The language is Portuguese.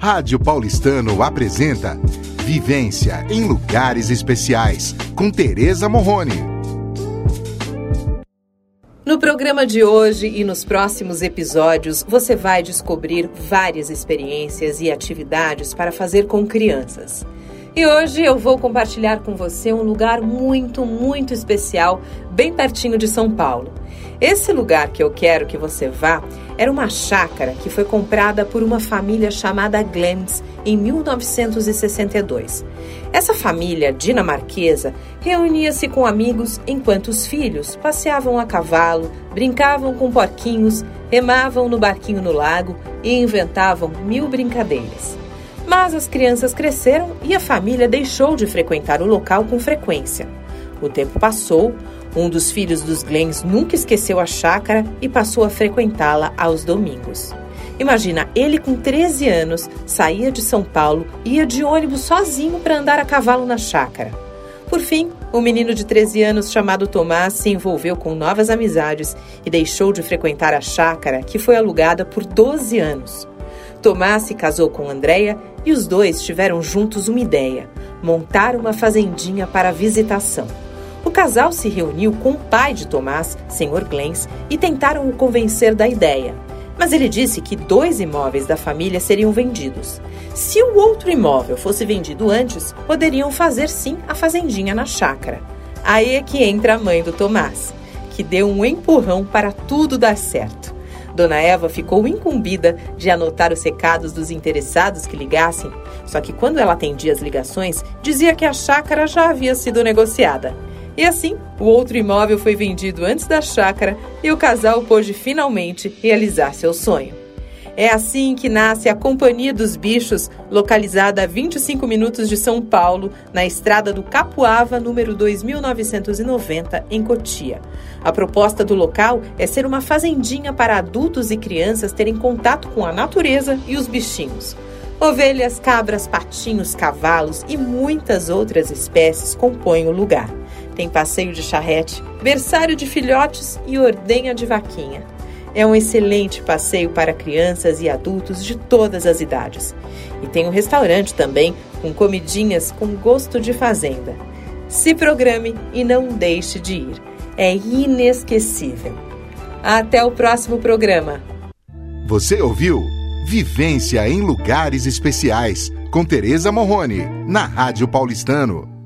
Rádio Paulistano apresenta Vivência em Lugares Especiais, com Tereza Morrone. No programa de hoje e nos próximos episódios, você vai descobrir várias experiências e atividades para fazer com crianças. E hoje eu vou compartilhar com você um lugar muito, muito especial, bem pertinho de São Paulo. Esse lugar que eu quero que você vá era uma chácara que foi comprada por uma família chamada Glens em 1962. Essa família dinamarquesa reunia-se com amigos enquanto os filhos passeavam a cavalo, brincavam com porquinhos, remavam no barquinho no lago e inventavam mil brincadeiras. Mas as crianças cresceram e a família deixou de frequentar o local com frequência. O tempo passou, um dos filhos dos Glens nunca esqueceu a chácara e passou a frequentá-la aos domingos. Imagina, ele com 13 anos saía de São Paulo e ia de ônibus sozinho para andar a cavalo na chácara. Por fim, o menino de 13 anos chamado Tomás se envolveu com novas amizades e deixou de frequentar a chácara, que foi alugada por 12 anos. Tomás se casou com Andréia e os dois tiveram juntos uma ideia: montar uma fazendinha para visitação. O casal se reuniu com o pai de Tomás, Sr. Glens, e tentaram o convencer da ideia. Mas ele disse que dois imóveis da família seriam vendidos. Se o outro imóvel fosse vendido antes, poderiam fazer sim a fazendinha na chácara. Aí é que entra a mãe do Tomás, que deu um empurrão para tudo dar certo. Dona Eva ficou incumbida de anotar os recados dos interessados que ligassem, só que quando ela atendia as ligações, dizia que a chácara já havia sido negociada. E assim, o outro imóvel foi vendido antes da chácara e o casal pôde finalmente realizar seu sonho. É assim que nasce a Companhia dos Bichos, localizada a 25 minutos de São Paulo, na estrada do Capuava, número 2990, em Cotia. A proposta do local é ser uma fazendinha para adultos e crianças terem contato com a natureza e os bichinhos. Ovelhas, cabras, patinhos, cavalos e muitas outras espécies compõem o lugar. Tem passeio de charrete, berçário de filhotes e ordenha de vaquinha. É um excelente passeio para crianças e adultos de todas as idades. E tem um restaurante também com comidinhas com gosto de fazenda. Se programe e não deixe de ir. É inesquecível. Até o próximo programa. Você ouviu Vivência em Lugares Especiais com Tereza Morrone, na Rádio Paulistano.